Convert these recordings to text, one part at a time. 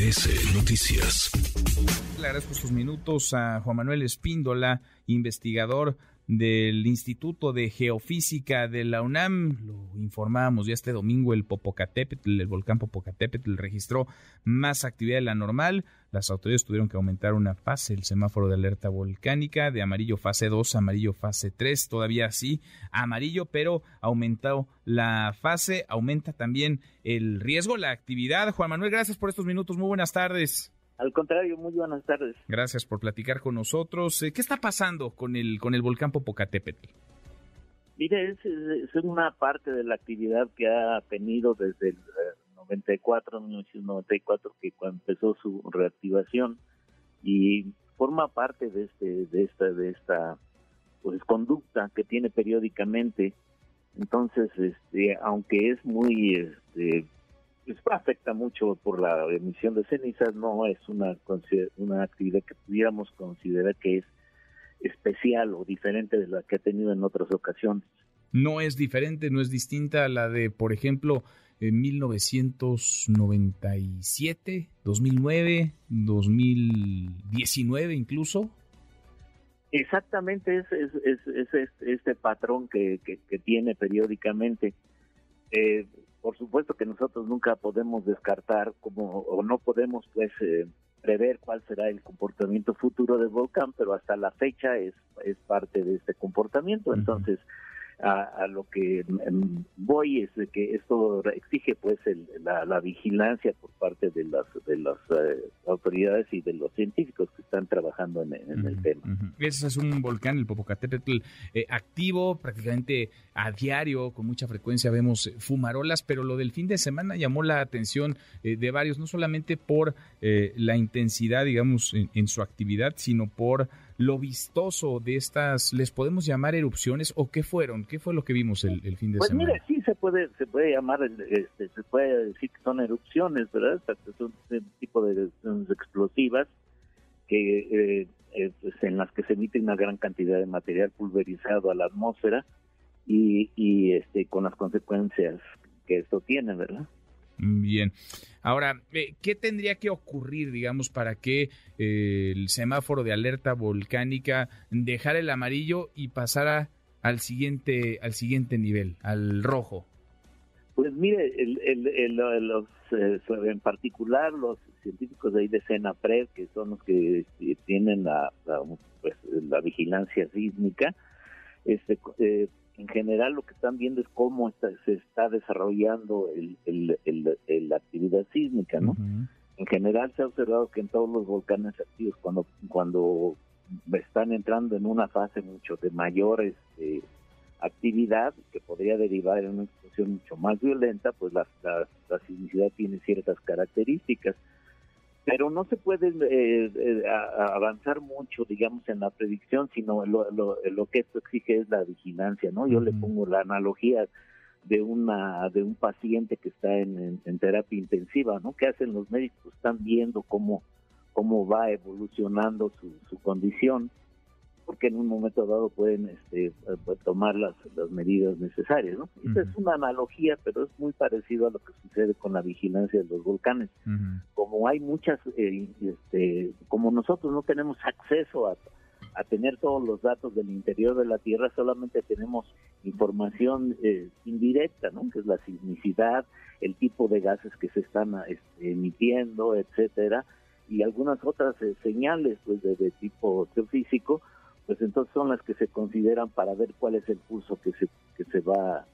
MBS Noticias. Le agradezco sus minutos a Juan Manuel Espíndola, investigador del Instituto de Geofísica de la UNAM. Lo informábamos ya este domingo, el Popocatépetl, el volcán Popocatépetl registró más actividad de la normal. Las autoridades tuvieron que aumentar una fase, el semáforo de alerta volcánica, de amarillo fase 2, amarillo fase 3, todavía así, amarillo, pero aumentó la fase, aumenta también el riesgo, la actividad. Juan Manuel, gracias por estos minutos, muy buenas tardes. Al contrario, muy buenas tardes. Gracias por platicar con nosotros. Eh, ¿Qué está pasando con el con el volcán Popocatépetl? Mire, es, una parte de la actividad que ha tenido desde el 94, eh, 1994, que cuando empezó su reactivación y forma parte de este de esta de esta pues conducta que tiene periódicamente. Entonces, este, aunque es muy este, afecta mucho por la emisión de cenizas, no es una, una actividad que pudiéramos considerar que es especial o diferente de la que ha tenido en otras ocasiones. No es diferente, no es distinta a la de, por ejemplo, en 1997, 2009, 2019 incluso. Exactamente, es, es, este patrón que, que, tiene periódicamente. Eh, por supuesto que nosotros nunca podemos descartar como o no podemos pues eh, prever cuál será el comportamiento futuro del volcán, pero hasta la fecha es, es parte de este comportamiento. Entonces, a, lo que em, voy es de que esto exige pues la, vigilancia por parte de las de las eh, autoridades y de los científicos que están trabajando en, el tema. Ese es un volcán, el Popocatépetl, eh, activo prácticamente a diario, con mucha frecuencia vemos eh, fumarolas, pero lo del fin de semana llamó la atención de varios, no solamente por la intensidad, digamos, en su actividad, sino por lo vistoso de estas, ¿les podemos llamar erupciones o qué fueron? ¿Qué fue lo que vimos el, fin de pues semana? Pues mire, sí se puede, se puede llamar, este, se puede decir que son erupciones, ¿verdad? Son un tipo de explosivas que eh, eh, pues en las que se emite una gran cantidad de material pulverizado a la atmósfera y, y este con las consecuencias que esto tiene, ¿verdad? Bien. Ahora, eh, ¿qué tendría que ocurrir, digamos, para que eh, el semáforo de alerta volcánica dejara el amarillo y pasara al siguiente, al siguiente nivel, al rojo? Pues mire, el, los, eh, en particular los científicos de ahí de Senapred, que son los que tienen la, pues, la vigilancia sísmica, este, en general lo que están viendo es cómo se está desarrollando la actividad sísmica, ¿no? En general se ha observado que en todos los volcanes activos, cuando, cuando están entrando en una fase mucho de mayor este, actividad, que podría derivar en una explosión mucho más violenta, pues la, la sismicidad tiene ciertas características pero no se puede eh, eh, avanzar mucho, digamos, en la predicción, sino lo, lo, que esto exige es la vigilancia, ¿no? Yo le pongo la analogía de una de un paciente que está en, en, terapia intensiva, ¿no? ¿Qué hacen los médicos? Están viendo cómo cómo va evolucionando su, su condición porque en un momento dado pueden este, eh, tomar las, las medidas necesarias. ¿no? Esta es una analogía, pero es muy parecido a lo que sucede con la vigilancia de los volcanes. Como hay muchas, eh, este, como nosotros no tenemos acceso a, a tener todos los datos del interior de la Tierra, solamente tenemos información eh, indirecta, ¿no? que es la sismicidad, el tipo de gases que se están este, emitiendo, etcétera, y algunas otras señales pues de, de tipo geofísico, pues entonces son las que se consideran para ver cuál es el curso que se que se va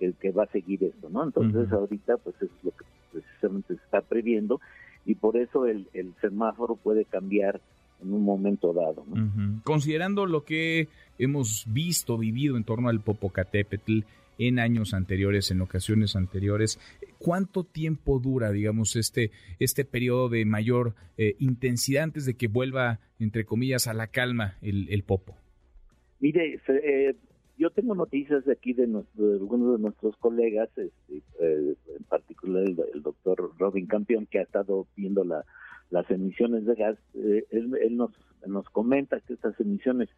el que va a seguir esto, ¿no? Entonces ahorita pues es lo que precisamente se está previendo y por eso el, el semáforo puede cambiar en un momento dado. ¿no? Considerando lo que hemos visto, vivido en torno al Popocatépetl, en años anteriores, en ocasiones anteriores. ¿Cuánto tiempo dura, digamos, este, este periodo de mayor eh, intensidad antes de que vuelva, entre comillas, a la calma el, el Popo? Mire, eh, yo tengo noticias de aquí de, algunos de nuestros colegas, este, eh, en particular el, doctor Robin Campeón, que ha estado viendo la, las emisiones de gas. él, él nos, nos comenta que estas emisiones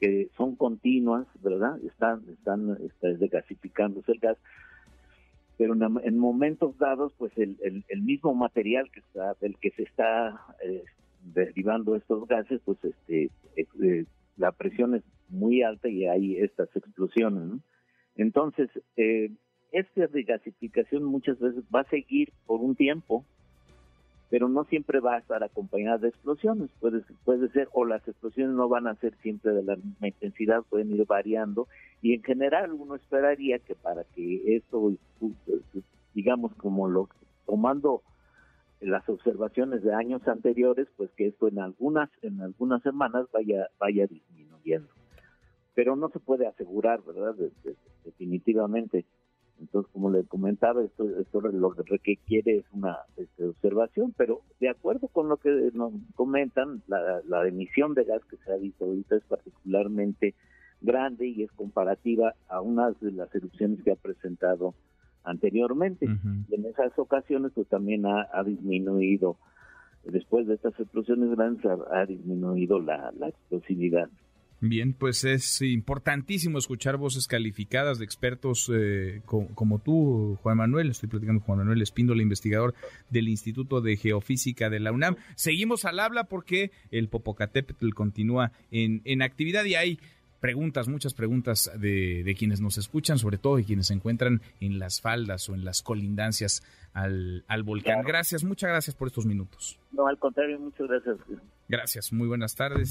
que son continuas, ¿verdad? Están, están, está desgasificándose el gas. pero en, momentos dados, pues el, el, mismo material que está, del que se está eh, derivando estos gases, pues este, eh, la presión es muy alta y hay estas explosiones. Entonces, eh, esta regasificación muchas veces va a seguir por un tiempo, pero no siempre va a estar acompañada de explosiones. Puede, puede ser, o las explosiones no van a ser siempre de la misma intensidad, pueden ir variando, y en general uno esperaría que para que esto, digamos, como lo tomando las observaciones de años anteriores, pues que esto en algunas en algunas semanas vaya vaya disminuyendo. Pero no se puede asegurar, ¿verdad? definitivamente. Entonces, como le comentaba, esto, esto lo que quiere es una este, observación, pero de acuerdo con lo que nos comentan, la, la emisión de gas que se ha visto ahorita es particularmente grande y es comparativa a unas de las erupciones que ha presentado anteriormente. Y en esas ocasiones pues también ha, disminuido, después de estas explosiones grandes, ha, disminuido la, explosividad. Bien, pues es importantísimo escuchar voces calificadas de expertos eh, como, tú, Juan Manuel. Estoy platicando con Juan Manuel Espíndola, investigador del Instituto de Geofísica de la UNAM. Seguimos al habla porque el Popocatépetl continúa en, en actividad y hay preguntas, muchas preguntas de, quienes nos escuchan, sobre todo de quienes se encuentran en las faldas o en las colindancias al, volcán. Gracias, muchas gracias por estos minutos. No, al contrario, muchas gracias. Gracias, muy buenas tardes.